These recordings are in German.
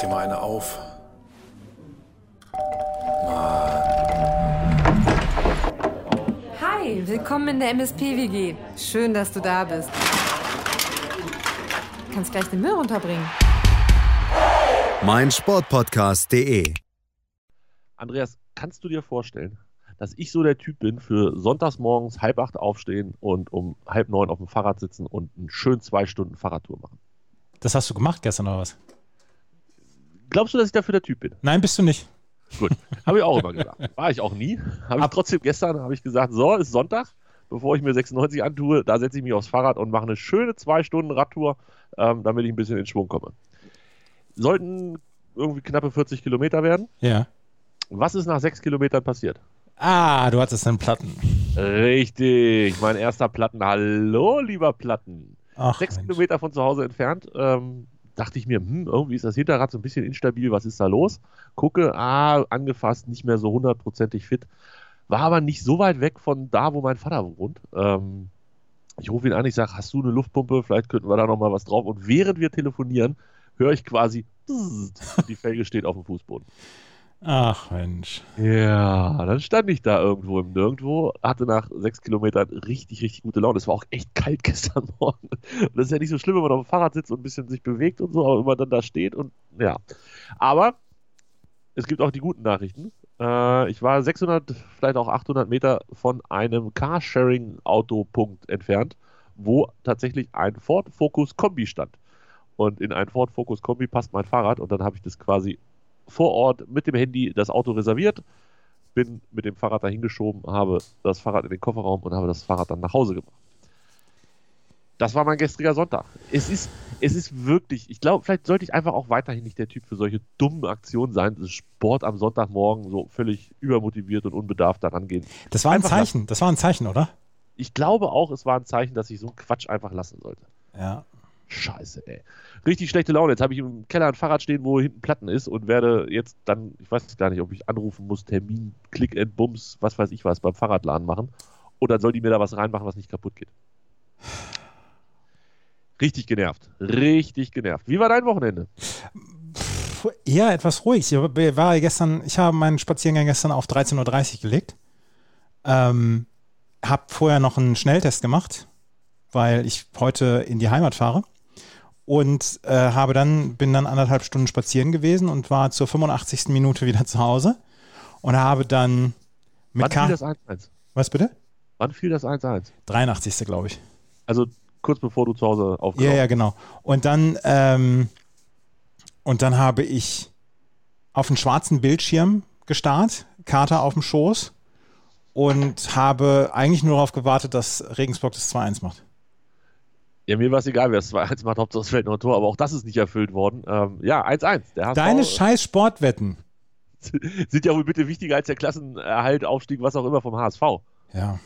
dir mal eine auf. Hi, willkommen in der MSP-WG. Schön, dass du da bist. Du kannst gleich den Müll runterbringen. mein Sportpodcast.de. Andreas, kannst du dir vorstellen, dass ich so der Typ bin für sonntags morgens halb acht aufstehen und um halb neun auf dem Fahrrad sitzen und einen schön zwei Stunden Fahrradtour machen? Das hast du gemacht gestern oder was? Glaubst du, dass ich dafür der Typ bin? Nein, bist du nicht. Gut, habe ich auch immer gesagt. War ich auch nie. Habe ich trotzdem gestern habe ich gesagt, so ist Sonntag, bevor ich mir 96 antue, da setze ich mich aufs Fahrrad und mache eine schöne zwei Stunden Radtour, ähm, damit ich ein bisschen in Schwung komme. Sollten irgendwie knappe 40 Kilometer werden. Ja. Was ist nach sechs Kilometern passiert? Ah, du hattest einen Platten. Richtig, mein erster Platten. Hallo, lieber Platten. Ach, Sechs Mensch. Kilometer von zu Hause entfernt. Ähm, dachte ich mir, hm, irgendwie ist das Hinterrad so ein bisschen instabil. Was ist da los? Gucke, ah, angefasst, nicht mehr so hundertprozentig fit. War aber nicht so weit weg von da, wo mein Vater wohnt. Ähm, ich rufe ihn an, ich sage, hast du eine Luftpumpe? Vielleicht könnten wir da noch mal was drauf. Und während wir telefonieren, höre ich quasi, die Felge steht auf dem Fußboden. Ach Mensch. Ja, dann stand ich da irgendwo im Nirgendwo, hatte nach sechs Kilometern richtig, richtig gute Laune. Es war auch echt kalt gestern Morgen. Und das ist ja nicht so schlimm, wenn man auf dem Fahrrad sitzt und ein bisschen sich bewegt und so, aber wenn man dann da steht und ja. Aber es gibt auch die guten Nachrichten. Äh, ich war 600, vielleicht auch 800 Meter von einem Carsharing-Autopunkt entfernt, wo tatsächlich ein Ford Focus Kombi stand. Und in ein Ford Focus Kombi passt mein Fahrrad und dann habe ich das quasi vor Ort mit dem Handy das Auto reserviert, bin mit dem Fahrrad dahin geschoben, habe das Fahrrad in den Kofferraum und habe das Fahrrad dann nach Hause gebracht. Das war mein gestriger Sonntag. Es ist, es ist wirklich, ich glaube, vielleicht sollte ich einfach auch weiterhin nicht der Typ für solche dummen Aktionen sein, Sport am Sonntagmorgen so völlig übermotiviert und unbedarft daran gehen. Das war ein Einfach Zeichen. Das war ein Zeichen, oder? Ich glaube auch, es war ein Zeichen, dass ich so einen Quatsch einfach lassen sollte. Ja. Scheiße, ey. Richtig schlechte Laune. Jetzt habe ich im Keller ein Fahrrad stehen, wo hinten Platten ist und werde jetzt dann, ich weiß gar nicht, ob ich anrufen muss, Termin, Click and Bums, was weiß ich was, beim Fahrradladen machen. Und dann soll die mir da was reinmachen, was nicht kaputt geht. Richtig genervt. Richtig genervt. Wie war dein Wochenende? Eher etwas ruhig. Ich war gestern, ich habe meinen Spaziergang gestern auf 13.30 Uhr gelegt. Ähm, hab vorher noch einen Schnelltest gemacht, weil ich heute in die Heimat fahre. Und äh, habe dann, bin dann anderthalb Stunden spazieren gewesen und war zur 85. Minute wieder zu Hause. Und habe dann mit Wann K. fiel das 1-1? Was bitte? Wann fiel das 1-1? 83. glaube ich. Also kurz bevor du zu Hause Ja, aufgenommen ja, genau. Und dann, ähm, und dann habe ich auf einen schwarzen Bildschirm gestarrt, Kater auf dem Schoß und habe eigentlich nur darauf gewartet, dass Regensburg das 2-1 macht. Ja, mir war es egal, wer das 2-1 macht, Hauptsache es fällt nur ein Tor, aber auch das ist nicht erfüllt worden. Ähm, ja, 1-1. Der HSV Deine scheiß Sportwetten. sind ja wohl bitte wichtiger als der Klassenerhalt, Aufstieg, was auch immer vom HSV. Ja.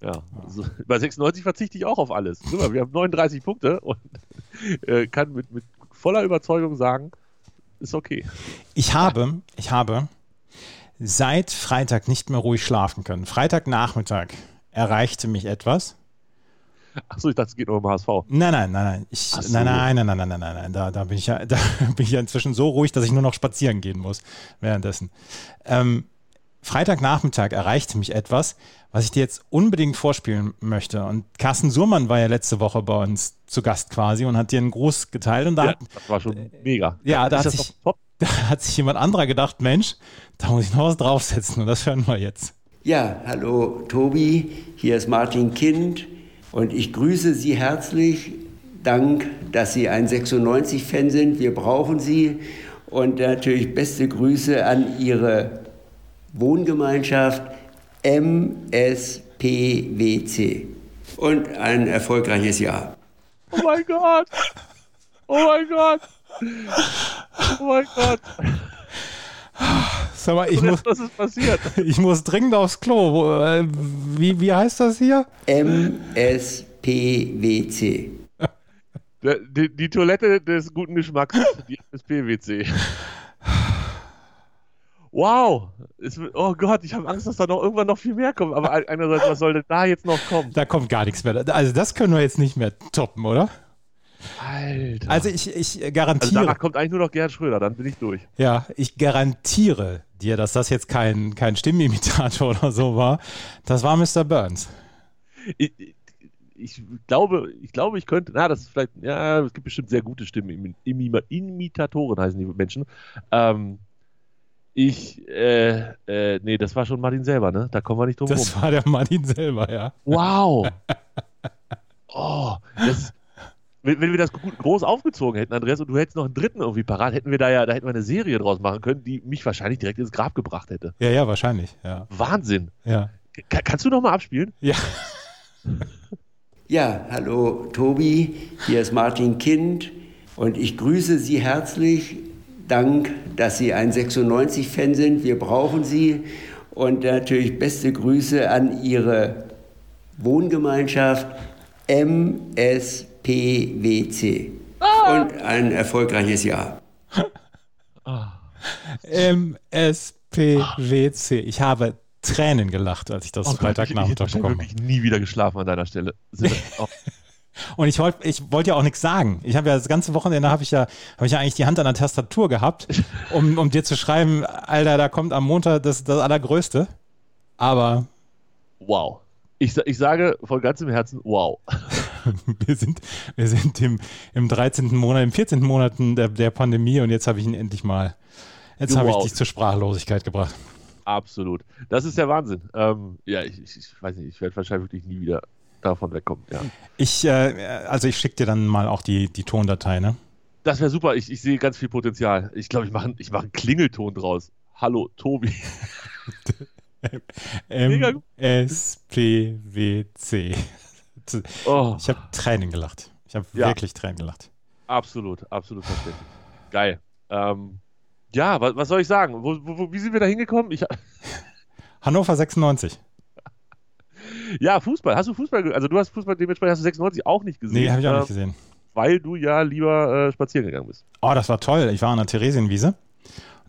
Ja, also, bei 96 verzichte ich auch auf alles. Wir haben 39 Punkte und äh, kann mit, mit voller Überzeugung sagen, ist okay. Ich habe, ich habe seit Freitag nicht mehr ruhig schlafen können. Freitagnachmittag erreichte mich etwas. Achso, ich dachte, es geht nur um HSV. Nein, nein, nein, nein. Ich, so. nein, nein, nein, nein, nein, nein, nein, nein. Da, da bin ich ja, da bin ich ja inzwischen so ruhig, dass ich nur noch spazieren gehen muss währenddessen. Ähm, Freitagnachmittag erreichte mich etwas, was ich dir jetzt unbedingt vorspielen möchte. Und Carsten Surmann war ja letzte Woche bei uns zu Gast quasi und hat dir einen Gruß geteilt. Und da, Ja, hat, das war schon mega. ja, da hat sich- da hat sich jemand anderer gedacht, Mensch, da muss ich noch was draufsetzen. Und das hören wir jetzt. Ja, hallo Tobi, hier ist Martin Kind und ich grüße Sie herzlich. Dank, dass Sie ein 96-Fan sind. Wir brauchen Sie. Und natürlich beste Grüße an Ihre Wohngemeinschaft MSPWC. Und ein erfolgreiches Jahr. Oh mein Gott! Oh mein Gott! Oh mein Gott! Sag mal, ich Und muss, was ist passiert? ich muss dringend aufs Klo. Äh, Wie, wie heißt das hier? MSPWC. Die, die Toilette des guten Geschmacks, die SPWC. Wow! Es, wird- oh Gott, ich habe Angst, dass da noch irgendwann noch viel mehr kommt. Aber einerseits, was soll denn da jetzt noch kommen? Da kommt gar nichts mehr. Also das können wir jetzt nicht mehr toppen, oder? Alter. Also ich, ich Also garantiere, danach kommt eigentlich nur noch Gerhard Schröder, dann bin ich durch. ja, ich garantiere dir, dass das jetzt kein, kein Stimmimitator oder so war. Das war Mr. Burns. Ich, ich- glaube, ich glaube, ich könnte, na, das ist vielleicht, ja, es gibt bestimmt sehr gute Stimmen, Imi- Imi- Imitatoren heißen die Menschen. Ähm, ich, äh, äh, nee, das war schon Martin selber, ne? Da kommen wir nicht drum rum. Das war der Martin selber, ja. Wow! Oh, das, wenn, wenn wir das gut, groß aufgezogen hätten, Andreas, und du hättest noch einen dritten irgendwie parat, hätten wir da ja, da hätten wir eine Serie draus machen können, die mich wahrscheinlich direkt ins Grab gebracht hätte. Ja, ja, wahrscheinlich, ja. Wahnsinn! Ja. Ka kannst du noch mal abspielen? Ja. Ja, hallo Tobi, hier ist Martin Kind und ich grüße Sie herzlich. Dank, dass Sie ein 96-Fan sind. Wir brauchen Sie. Und natürlich beste Grüße an Ihre Wohngemeinschaft MSPWC. Und ein erfolgreiches Jahr. MSPWC. Ich habe Tränen gelacht, als ich das Oh ich, ich Freitagnachmittag bekommen wirklich nie wieder geschlafen an deiner Stelle. Und ich wollte ich wollte ja auch nichts sagen. Ich habe ja das ganze Wochenende habe ich ja habe ich ja eigentlich die Hand an der Tastatur gehabt, um, um dir zu schreiben, Alter, da kommt am Montag das, das Allergrößte. Aber wow. Ich, ich sage von ganzem Herzen, wow. wir sind, wir sind im, im 13. Monat, im 14. Monat der, der Pandemie und jetzt habe ich ihn endlich mal, jetzt habe ich dich zur Sprachlosigkeit gebracht. Absolut. Das ist der Wahnsinn. Ähm, ja, ich, ich, weiß nicht, ich werde wahrscheinlich wirklich nie wieder davon wegkommen. Ja. Ich, äh, also ich schicke dir dann mal auch die, die Tondatei, ne? Das wäre super. Ich, ich sehe ganz viel Potenzial. Ich glaube, ich mache ich mach einen Klingelton draus. Hallo, Tobi. MSPWC. Oh, Ich habe Tränen gelacht. Ich habe Ja. wirklich Tränen gelacht. absolut, absolut verständlich. Geil. Ähm, ja, was, was soll ich sagen? Wo, wo, wie sind wir da hingekommen? Ich, Hannover 96. ja, Fußball. Hast du Fußball? Also du hast Fußball dementsprechend hast du 96 auch nicht gesehen. Nee, habe ich auch äh, nicht gesehen. Weil du ja lieber äh, spazieren gegangen bist. Oh, das war toll. Ich war an der Theresienwiese.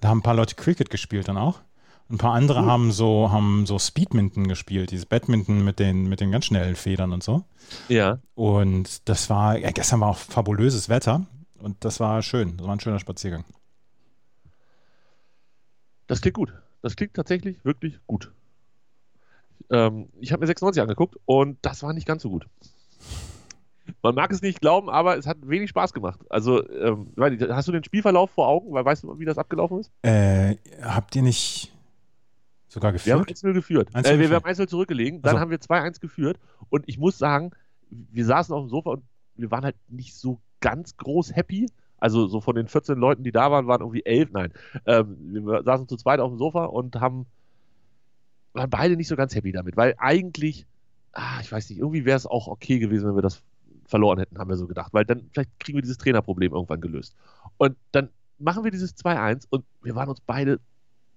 Da haben ein paar Leute Cricket gespielt dann auch. Ein paar andere Cool. haben so, haben so Speedminton gespielt, dieses Badminton mit den, mit den ganz schnellen Federn und so. Ja. Und das war, ja, gestern war auch fabulöses Wetter und das war schön. Das war ein schöner Spaziergang. Das klingt gut. Das klingt tatsächlich wirklich gut. Ähm, ich habe mir 96 angeguckt und das war nicht ganz so gut. Man mag es nicht glauben, aber es hat wenig Spaß gemacht. Also, ähm, hast du den Spielverlauf vor Augen? Weil weißt du, wie das abgelaufen ist? Äh, habt ihr nicht sogar Wir haben geführt? 1-0 geführt. 1-0 äh, wir, wir geführt. haben 1-0 zurückgelegen, dann Also. haben wir 2-1 geführt und ich muss sagen, wir saßen auf dem Sofa und wir waren halt nicht so ganz groß happy. Also so von den 14 Leuten, die da waren, waren irgendwie 11, nein. Ähm, wir saßen zu zweit auf dem Sofa und haben waren beide nicht so ganz happy damit, weil eigentlich, ah, ich weiß nicht, irgendwie wäre es auch okay gewesen, wenn wir das verloren hätten, haben wir so gedacht, weil dann vielleicht kriegen wir dieses Trainerproblem irgendwann gelöst. Und dann machen wir dieses 2-1 und wir waren uns beide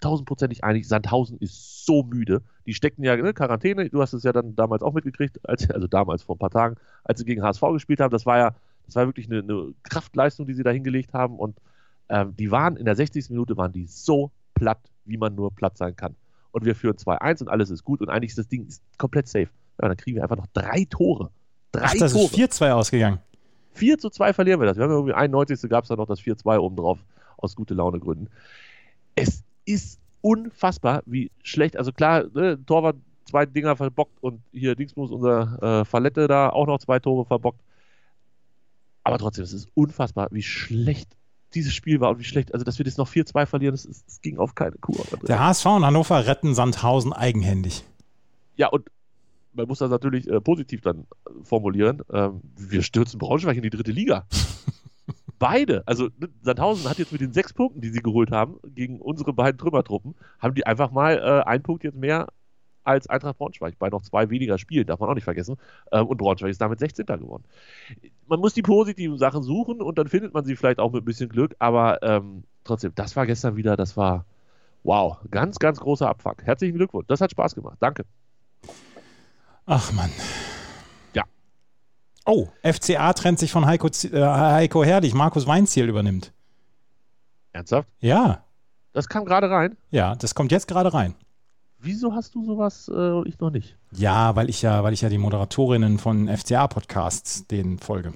tausendprozentig einig, Sandhausen ist so müde. Die steckten ja in ne, Quarantäne, du hast es ja dann damals auch mitgekriegt, als, also damals vor ein paar Tagen, als sie gegen HSV gespielt haben. Das war ja, das war wirklich eine, eine Kraftleistung, die sie da hingelegt haben. Und ähm, die waren in der 60. Minute waren die so platt, wie man nur platt sein kann. Und wir führen 2-1 und alles ist gut und eigentlich ist das Ding ist komplett safe. Ja, dann kriegen wir einfach noch drei Tore. Drei Ach, das Tore. ist 4-2 ausgegangen. 4 zu 2 verlieren wir das. Wir haben irgendwie 91. gab es da noch das 4-2 oben drauf, aus gute Laune Gründen. Es ist unfassbar, wie schlecht, also klar, ne, Torwart zwei Dinger verbockt und hier Dingsbus, unser äh, Fallette da auch noch zwei Tore verbockt. Aber trotzdem, es ist unfassbar, wie schlecht dieses Spiel war und wie schlecht, also dass wir das noch 4-2 verlieren, das, ist, das ging auf keine Kur. Der HSV und Hannover retten Sandhausen eigenhändig. Ja, und man muss das natürlich äh, positiv dann formulieren. Ähm, wir stürzen Braunschweig in die dritte Liga. Beide, also ne, Sandhausen hat jetzt mit den sechs Punkten, die sie geholt haben, gegen unsere beiden Trümmertruppen, haben die einfach mal äh, einen Punkt jetzt mehr als Eintracht Braunschweig, bei noch zwei weniger Spielen, darf man auch nicht vergessen. Ähm, und Braunschweig ist damit 16. geworden. Man muss die positiven Sachen suchen und dann findet man sie vielleicht auch mit ein bisschen Glück, aber ähm, trotzdem, das war gestern wieder, das war wow, ganz, ganz großer Abfuck. Herzlichen Glückwunsch, das hat Spaß gemacht, danke. Ach Mann. Oh, FCA trennt sich von Heiko, äh, Heiko Herrlich. Markus Weinziel übernimmt. Ernsthaft? Ja, Das kam gerade rein. ja, das kommt jetzt gerade rein. Wieso hast du sowas äh, und ich noch nicht? Ja, weil ich ja, weil ich ja die Moderatorinnen von FCA-Podcasts denen folge.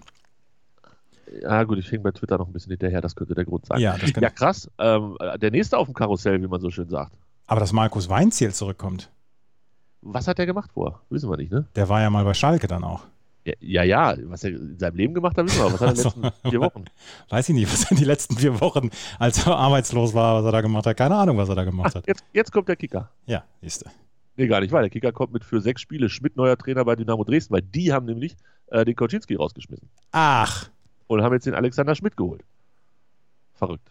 Ja, gut, ich hänge bei Twitter noch ein bisschen hinterher, das könnte der Grund sein. Ja, das ja krass. Ähm, der nächste auf dem Karussell, wie man so schön sagt. Aber dass Markus Weinziel zurückkommt. Was hat der gemacht vor? Wissen wir nicht, ne? Der war ja mal bei Schalke dann auch. Ja, ja, was er in seinem Leben gemacht hat, wissen wir. Was hat er in den letzten vier Wochen? Weiß ich nicht, was er in den letzten vier Wochen, als er arbeitslos war, was er da gemacht hat. Keine Ahnung, was er da gemacht hat. Jetzt, jetzt kommt der Kicker. Ja, siehst du. Nee, gar nicht, weil der Kicker kommt mit für sechs Spiele Schmidt neuer Trainer bei Dynamo Dresden, weil die haben nämlich äh, den Koczynski rausgeschmissen. Ach. Und haben jetzt den Alexander Schmidt geholt. Verrückt.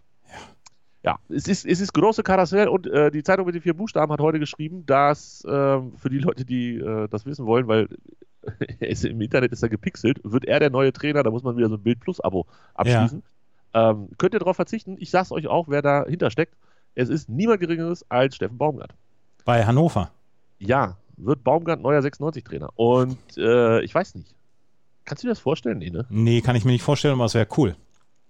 Ja, es ist, es ist große Karussell und äh, die Zeitung mit den vier Buchstaben hat heute geschrieben, dass äh, für die Leute, die äh, das wissen wollen, weil im Internet ist er gepixelt, wird er der neue Trainer, da muss man wieder so ein Bild Plus Abo abschließen. Ja. Ähm, könnt ihr darauf verzichten? Ich sag's euch auch, wer dahinter steckt. Es ist niemand Geringeres als Steffen Baumgart. Bei Hannover. Ja, wird Baumgart neuer 96-Trainer. Und äh, ich weiß nicht. Kannst du dir das vorstellen? Nee, ne? Nee, kann ich mir nicht vorstellen, aber es wäre cool.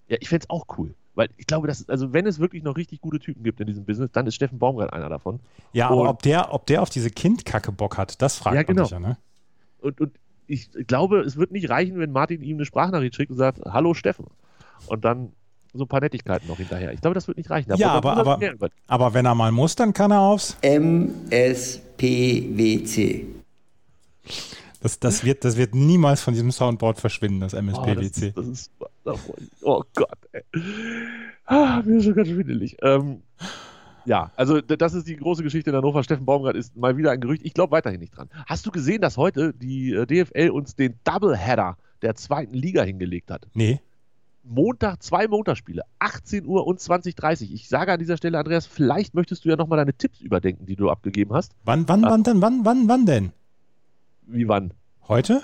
Ja, ich fände es auch cool. Weil ich glaube, dass, also wenn es wirklich noch richtig gute Typen gibt in diesem Business, dann ist Steffen Baumgart einer davon. Ja, aber ob der, ob der auf diese Kindkacke Bock hat, das fragt ja, genau. man sich ja, ne? Und, und ich glaube, es wird nicht reichen, wenn Martin ihm eine Sprachnachricht schickt und sagt, hallo Steffen. Und dann so ein paar Nettigkeiten noch hinterher. Ich glaube, das wird nicht reichen. ja, aber, aber, aber wenn er mal muss, dann kann er aufs MSPWC. Das, das, wird, das wird niemals von diesem Soundboard verschwinden, das MSPWC. Oh, das ist, das ist, oh Gott, ey. Ah, mir ist schon ganz schwindelig. Ähm, ja, also das ist die große Geschichte in Hannover. Steffen Baumgart ist mal wieder ein Gerücht. Ich glaube weiterhin nicht dran. Hast du gesehen, dass heute die äh, DFL uns den Doubleheader der zweiten Liga hingelegt hat? Nee. Montag zwei Montagsspiele, 18 Uhr und 20.30 Ich sage an dieser Stelle, Andreas, vielleicht möchtest du ja nochmal deine Tipps überdenken, die du abgegeben hast. Wann, wann, Ach. wann denn? Wann, wann, wann denn? Wie wann? Heute?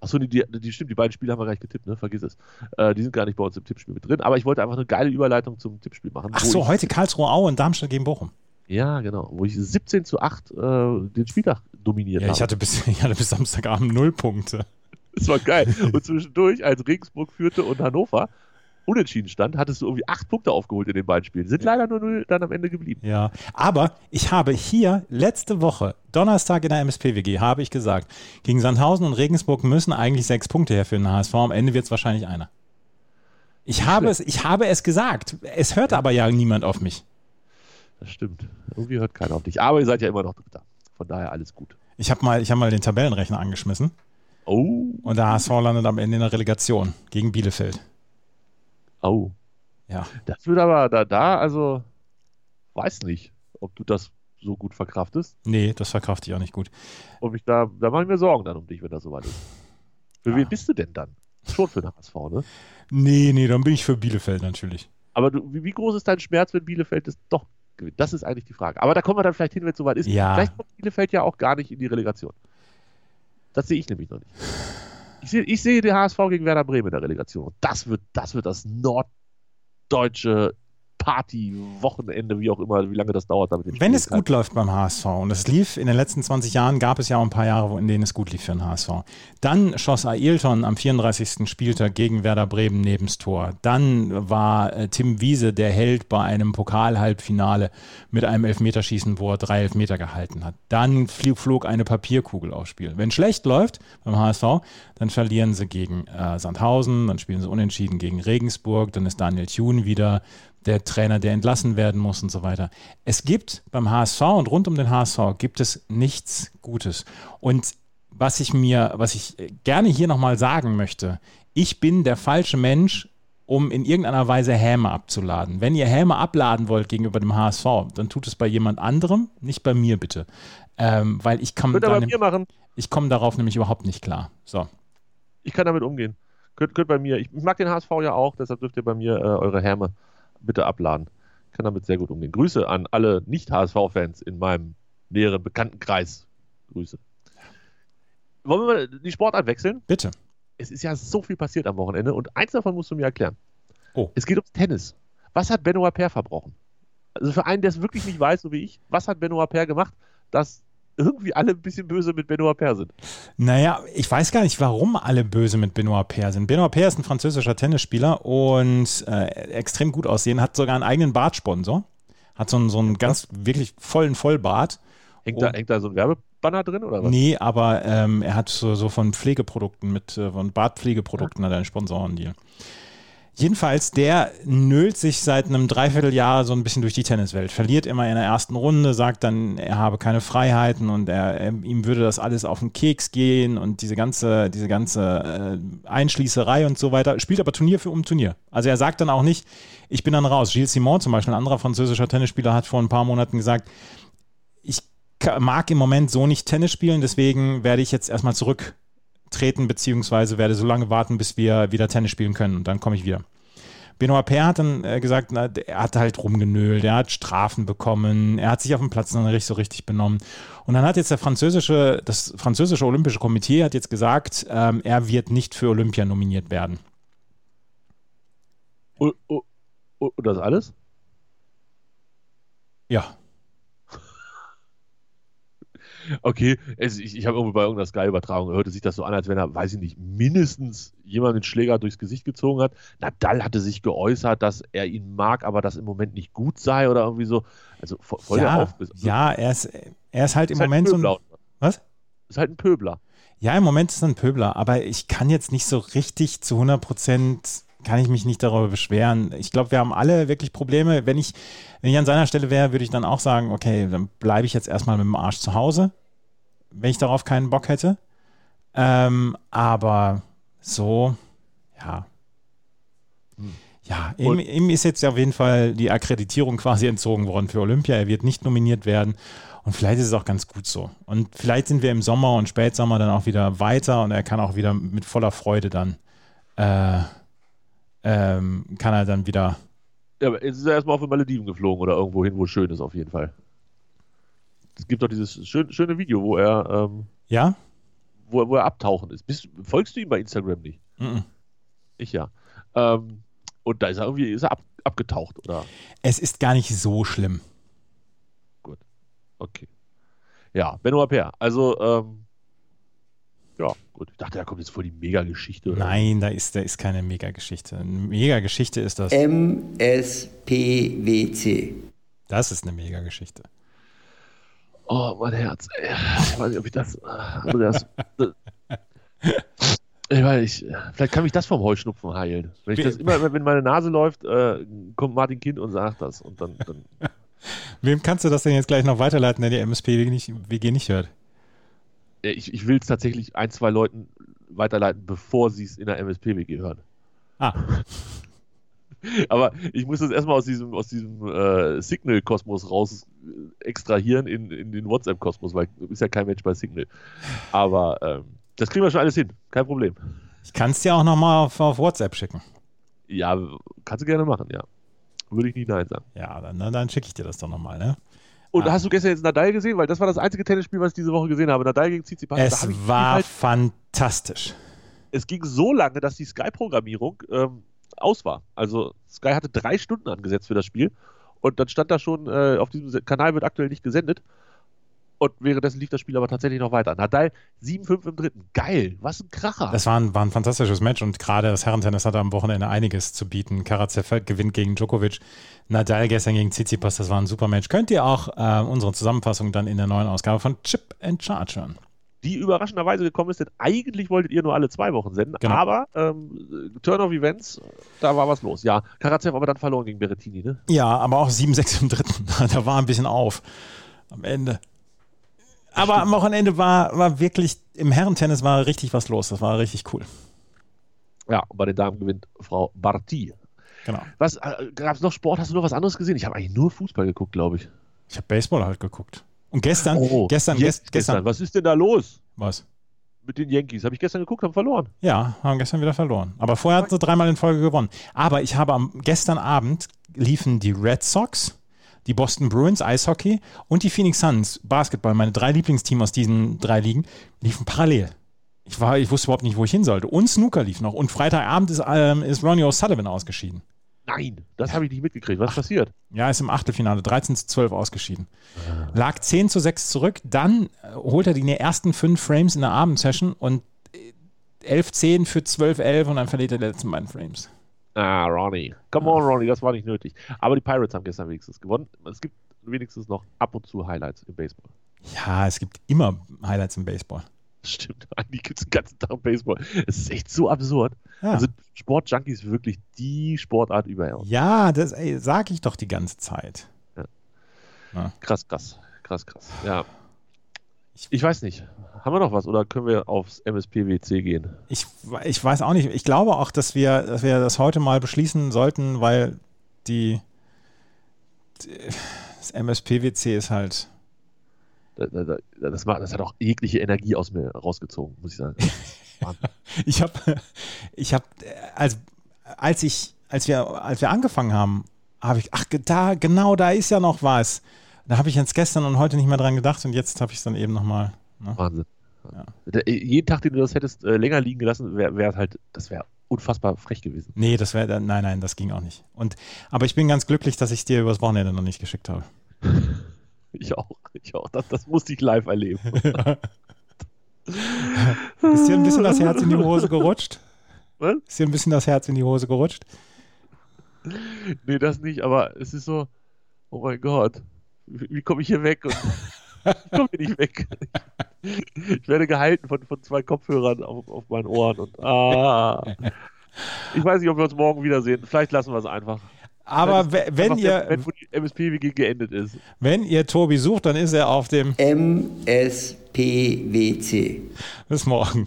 Achso, die, die, die stimmt, die beiden Spiele haben wir gleich getippt, ne? Vergiss es. Äh, die sind gar nicht bei uns im Tippspiel mit drin, aber ich wollte einfach eine geile Überleitung zum Tippspiel machen. Ach so, heute Karlsruhe Aue und Darmstadt gegen Bochum. Ja, genau. Wo ich 17 zu 8 äh, den Spieltag dominiert ja, habe. Ich hatte bis, ich hatte bis Samstagabend null Punkte. Das war geil. Und zwischendurch, als Regensburg führte und Hannover, unentschieden stand, hattest du irgendwie acht Punkte aufgeholt in den beiden Spielen. Sind leider nur null dann am Ende geblieben. Ja, aber ich habe hier letzte Woche, Donnerstag in der MSPWG, habe ich gesagt, gegen Sandhausen und Regensburg müssen eigentlich sechs Punkte her für den HSV. Am Ende wird es wahrscheinlich einer. Ich habe, es, ich habe es gesagt. Es hört aber ja niemand auf mich. Das stimmt. Irgendwie hört keiner auf dich. Aber ihr seid ja immer noch Dritter. Von daher alles gut. Ich habe mal, hab mal den Tabellenrechner angeschmissen. Oh. Und der HSV landet am Ende in der Relegation gegen Bielefeld. Oh. Ja. Das wird aber da, da, also, weiß nicht, ob du das so gut verkraftest. Nee, das verkrafte ich auch nicht gut. Und mich da, da mache ich mir Sorgen dann um dich, wenn das soweit ist. Für ja. wen bist du denn dann? Schon für den HSV, ne? Nee, nee, dann bin ich für Bielefeld natürlich. Aber du, wie, wie groß ist dein Schmerz, wenn Bielefeld es doch gewinnt? Das ist eigentlich die Frage. Aber da kommen wir dann vielleicht hin, wenn es soweit ist. Ja. Vielleicht kommt Bielefeld ja auch gar nicht in die Relegation. Das sehe ich nämlich noch nicht. Ich sehe, ich sehe den HSV gegen Werder Bremen in der Relegation. Das wird, das wird das norddeutsche Party, Wochenende, wie auch immer, wie lange das dauert. Damit Wenn es gut läuft beim HSV, und es lief in den letzten 20 Jahren, gab es ja auch ein paar Jahre, in denen es gut lief für den HSV. Dann schoss Ailton am 34. Spieltag gegen Werder Bremen nebens Tor. Dann war äh, Tim Wiese der Held bei einem Pokal-Halbfinale mit einem Elfmeterschießen, wo er drei Elfmeter gehalten hat. Dann flog eine Papierkugel aufs Spiel. Wenn schlecht läuft beim HSV, dann verlieren sie gegen äh, Sandhausen, dann spielen sie unentschieden gegen Regensburg, dann ist Daniel Thune wieder der Trainer, der entlassen werden muss und so weiter. Es gibt beim HSV und rund um den HSV gibt es nichts Gutes. Und was ich mir, was ich gerne hier nochmal sagen möchte, ich bin der falsche Mensch, um in irgendeiner Weise Häme abzuladen. Wenn ihr Häme abladen wollt gegenüber dem HSV, dann tut es bei jemand anderem, nicht bei mir bitte. Ähm, weil ich komme ich komme darauf nämlich überhaupt nicht klar. So. Ich kann damit umgehen. Könnt, könnt bei mir, ich, ich mag den HSV ja auch, deshalb dürft ihr bei mir äh, eure Häme bitte abladen. Ich kann damit sehr gut umgehen. Grüße an alle Nicht-HSV-Fans in meinem näheren Bekanntenkreis. Grüße. Wollen wir mal die Sportart wechseln? Bitte. Es ist ja so viel passiert am Wochenende und eins davon musst du mir erklären. Oh. Es geht ums Tennis. Was hat Benoit Per verbrochen? Also für einen, der es wirklich nicht weiß, so wie ich, was hat Benoit Per gemacht, dass irgendwie alle ein bisschen böse mit Benoit Paire sind. Naja, ich weiß gar nicht, warum alle böse mit Benoit Paire sind. Benoit Paire ist ein französischer Tennisspieler und äh, extrem gut aussehen, hat sogar einen eigenen Bartsponsor, hat so einen, so einen ganz wirklich vollen Vollbart. Hängt da, hängt da so ein Werbebanner drin oder was? Nee, aber ähm, er hat so, so von Pflegeprodukten mit, äh, von Bartpflegeprodukten ja. hat er einen Sponsorendeal. Jedenfalls, der nölt sich seit einem Dreivierteljahr so ein bisschen durch die Tenniswelt. Verliert immer in der ersten Runde, sagt dann, er habe keine Freiheiten und er, ihm würde das alles auf den Keks gehen und diese ganze, diese ganze äh, Einschließerei und so weiter. Spielt aber Turnier für um Turnier. Also er sagt dann auch nicht, ich bin dann raus. Gilles Simon zum Beispiel, ein anderer französischer Tennisspieler, hat vor ein paar Monaten gesagt, ich mag im Moment so nicht Tennis spielen, deswegen werde ich jetzt erstmal zurück treten, beziehungsweise werde so lange warten, bis wir wieder Tennis spielen können und dann komme ich wieder. Benoit Paire hat dann äh, gesagt, na, er hat halt rumgenölt, er hat Strafen bekommen, er hat sich auf dem Platz noch nicht so richtig benommen. Und dann hat jetzt der französische, das französische Olympische Komitee hat jetzt gesagt, ähm, er wird nicht für Olympia nominiert werden. Und, und, und das alles? Ja. Okay, es, ich, ich habe irgendwo bei irgendeiner Sky-Übertragung hörte sich das so an, als wenn er, weiß ich nicht, mindestens jemand den Schläger durchs Gesicht gezogen hat. Nadal hatte sich geäußert, dass er ihn mag, aber das im Moment nicht gut sei oder irgendwie so. Also voll ja, der Aufriss. Also, ja, er ist, er ist halt im ist halt Moment so ein. Was? Ist halt ein Pöbler. Ja, im Moment ist er ein Pöbler, aber ich kann jetzt nicht so richtig zu 100 Prozent, kann ich mich nicht darüber beschweren. Ich glaube, wir haben alle wirklich Probleme. Wenn ich, wenn ich an seiner Stelle wäre, würde ich dann auch sagen, okay, dann bleibe ich jetzt erstmal mit dem Arsch zu Hause, wenn ich darauf keinen Bock hätte. Ähm, aber so, ja. Ja, ihm, Und- ihm ist jetzt auf jeden Fall die Akkreditierung quasi entzogen worden für Olympia. Er wird nicht nominiert werden. Und vielleicht ist es auch ganz gut so. Und vielleicht sind wir im Sommer und Spätsommer dann auch wieder weiter und er kann auch wieder mit voller Freude dann, äh, ähm, kann er dann wieder, Ja, aber jetzt ist er erstmal auf die Malediven geflogen oder irgendwo hin, wo es schön ist, auf jeden Fall. Es gibt doch dieses schön, schöne Video, wo er, ähm, ja? wo, er- wo er abtauchen ist. Bist, folgst du ihm bei Instagram nicht? Mhm. Ich ja. Ähm, und da ist er irgendwie ist er ab, abgetaucht, oder? Es ist gar nicht so schlimm. Okay. Ja, Benoit Paire. Also, ähm, ja, gut. Ich dachte, da kommt jetzt voll die Mega-Geschichte. oder? Nein, da ist, da ist keine Mega-Geschichte. Eine Mega-Geschichte ist das. MSPWC. Das ist eine Mega-Geschichte. Oh, mein Herz. ey. Ich weiß nicht, ob ich das. äh, Andreas. ich weiß nicht, vielleicht kann mich das vom Heuschnupfen heilen. Wenn ich das immer, wenn meine Nase läuft, äh, kommt Martin Kind und sagt das. Und dann, dann Wem kannst du das denn jetzt gleich noch weiterleiten, der die MSP nicht, WG nicht hört? Äh, ich, ich will es tatsächlich ein, zwei Leuten weiterleiten, bevor sie es in der MSP-WG hören. Ah, Aber ich muss das erstmal aus diesem, aus diesem äh, Signal-Kosmos raus äh, extrahieren in, in den WhatsApp-Kosmos, weil ist ja kein Mensch bei Signal. Aber ähm, das kriegen wir schon alles hin, kein Problem. ich kann es dir auch nochmal auf, auf WhatsApp schicken. Ja, kannst du gerne machen, ja. Würde ich nicht Nein sagen. Ja, dann, dann schicke ich dir das doch nochmal, ne? Und Ah. hast du gestern jetzt Nadal gesehen? Weil das war das einzige Tennisspiel, was ich diese Woche gesehen habe. Nadal gegen Tsitsipas. Es war halt, fantastisch. es ging so lange, dass die Sky-Programmierung ähm, aus war. Also Sky hatte drei Stunden angesetzt für das Spiel. Und dann stand da schon, äh, auf diesem Se- Kanal wird aktuell nicht gesendet. Und währenddessen lief das Spiel aber tatsächlich noch weiter. Nadal 7-5 im dritten. Geil, was ein Kracher. Das war ein, war ein fantastisches Match und gerade das Herrentennis hatte am Wochenende einiges zu bieten. Karatsev gewinnt gegen Djokovic, Nadal gestern gegen Tsitsipas, das war ein super Match. Könnt ihr auch äh, unsere Zusammenfassung dann in der neuen Ausgabe von Chip and Charge hören. die überraschenderweise gekommen ist, denn eigentlich wolltet ihr nur alle zwei Wochen senden, Genau. aber ähm, Turn of Events, da war was los. Ja, Karatsev aber dann verloren gegen Berrettini, ne? Ja, aber auch 7-6 im dritten. Da war ein bisschen auf am Ende. Aber am Wochenende war, war wirklich, im Herrentennis war richtig was los. Das war richtig cool. Ja, und bei den Damen gewinnt Frau Barty. Genau. Was, äh, gab es noch Sport? Hast du noch was anderes gesehen? Ich habe eigentlich nur Fußball geguckt, glaube ich. Ich habe Baseball halt geguckt. Und gestern, gestern, Oh, jetzt, gest, gestern, Was ist denn da los was? mit den Yankees? Habe ich gestern geguckt, haben verloren. Ja, haben gestern wieder verloren. Aber vorher hatten sie dreimal in Folge gewonnen. Aber ich habe am gestern Abend liefen die Red Sox, die Boston Bruins Eishockey und die Phoenix Suns Basketball, meine drei Lieblingsteams aus diesen drei Ligen, liefen parallel. Ich, war, ich wusste überhaupt nicht, wo ich hin sollte. Und Snooker lief noch. Und Freitagabend ist, ähm, ist Ronnie O'Sullivan ausgeschieden. Nein, das habe ich nicht mitgekriegt. Was ist passiert? Ja, ist im Achtelfinale 13 zu 12 ausgeschieden. Lag 10 zu 6 zurück, dann äh, holt er die ersten fünf Frames in der Abendsession und äh, 11-10 für 12-11 und dann verliert er die letzten beiden Frames. Ah, Ronnie. Come on, Ronnie, das war nicht nötig. Aber die Pirates haben gestern wenigstens gewonnen. Es gibt wenigstens noch ab und zu Highlights im Baseball. Ja, es gibt immer Highlights im Baseball. Stimmt, eigentlich gibt es den ganzen Tag Baseball. Es ist echt so absurd. Ja. Also Sportjunkie ist wirklich die Sportart überhaupt. Ja, das ey, sag ich doch die ganze Zeit. Krass, krass, krass, krass. Ja. Ich weiß nicht. Haben wir noch was oder können wir aufs MSPWC gehen? Ich, ich weiß auch nicht. Ich glaube auch, dass wir, dass wir das heute mal beschließen sollten, weil die, die das MSPWC ist halt. Da- da- da- Das, das hat auch jegliche Energie aus mir rausgezogen, muss ich sagen. Ich habe, ich habe, als, als ich, als wir, als wir angefangen haben, habe ich, ach, da, genau, da ist ja noch was. Da habe ich jetzt gestern und heute nicht mehr dran gedacht und jetzt habe ich es dann eben nochmal. Ne? Wahnsinn. Ja. Jeden Tag, den du das hättest äh, länger liegen gelassen, wäre wär halt, das wäre unfassbar frech gewesen. Nee, das wäre, nein, nein, das ging auch nicht. Und, aber ich bin ganz glücklich, dass ich dir übers Wochenende noch nicht geschickt habe. Ich auch, ich auch. Das, das musste ich live erleben. Ist dir ein bisschen das Herz in die Hose gerutscht? Was? Ist dir ein bisschen das Herz in die Hose gerutscht? Nee, das nicht, aber es ist so, oh mein Gott, wie, komme ich hier weg? Und ich komme hier nicht weg. Ich werde gehalten von, von zwei Kopfhörern auf, auf meinen Ohren und ah. Ich weiß nicht, ob wir uns morgen wiedersehen. Vielleicht lassen wir es einfach. Aber wenn der ihr, Moment, wo die MSPWG geendet ist. wenn ihr Tobi sucht, dann ist er auf dem MSPWC. bis morgen.